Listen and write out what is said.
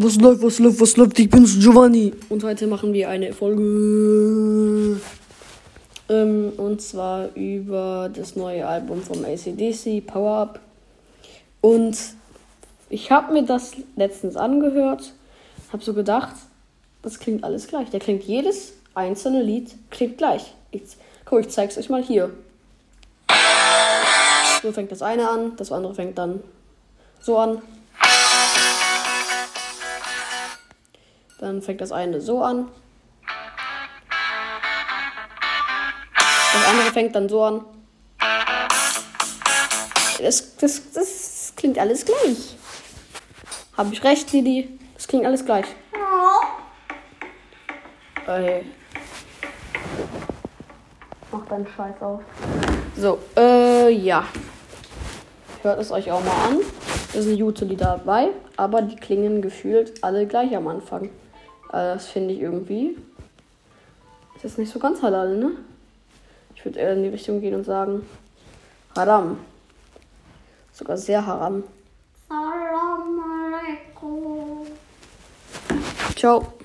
Was läuft, was läuft, was läuft? Ich bin's, Giovanni. Und heute machen wir eine Folge. Ähm, und zwar über das neue Album vom ACDC, Power Up. Und ich habe mir das letztens angehört, habe so gedacht, das klingt alles gleich. Der klingt jedes einzelne Lied klingt gleich. Ich, guck, ich zeig's euch mal hier. So fängt das eine an, das andere fängt dann so an. Dann fängt das eine so an. Das andere fängt dann so an. Das, das, das klingt alles gleich. Habe ich recht, Didi? Das klingt alles gleich. Ey. Mach deinen Scheiß auf. So, äh, ja. Hört es euch auch mal an. Da sind gute Lieder dabei, aber die klingen gefühlt alle gleich am Anfang. Also das finde ich irgendwie. Ist jetzt nicht so ganz halal, ne? Ich würde eher in die Richtung gehen und sagen Haram. Sogar sehr haram. Salam alaikum. Ciao.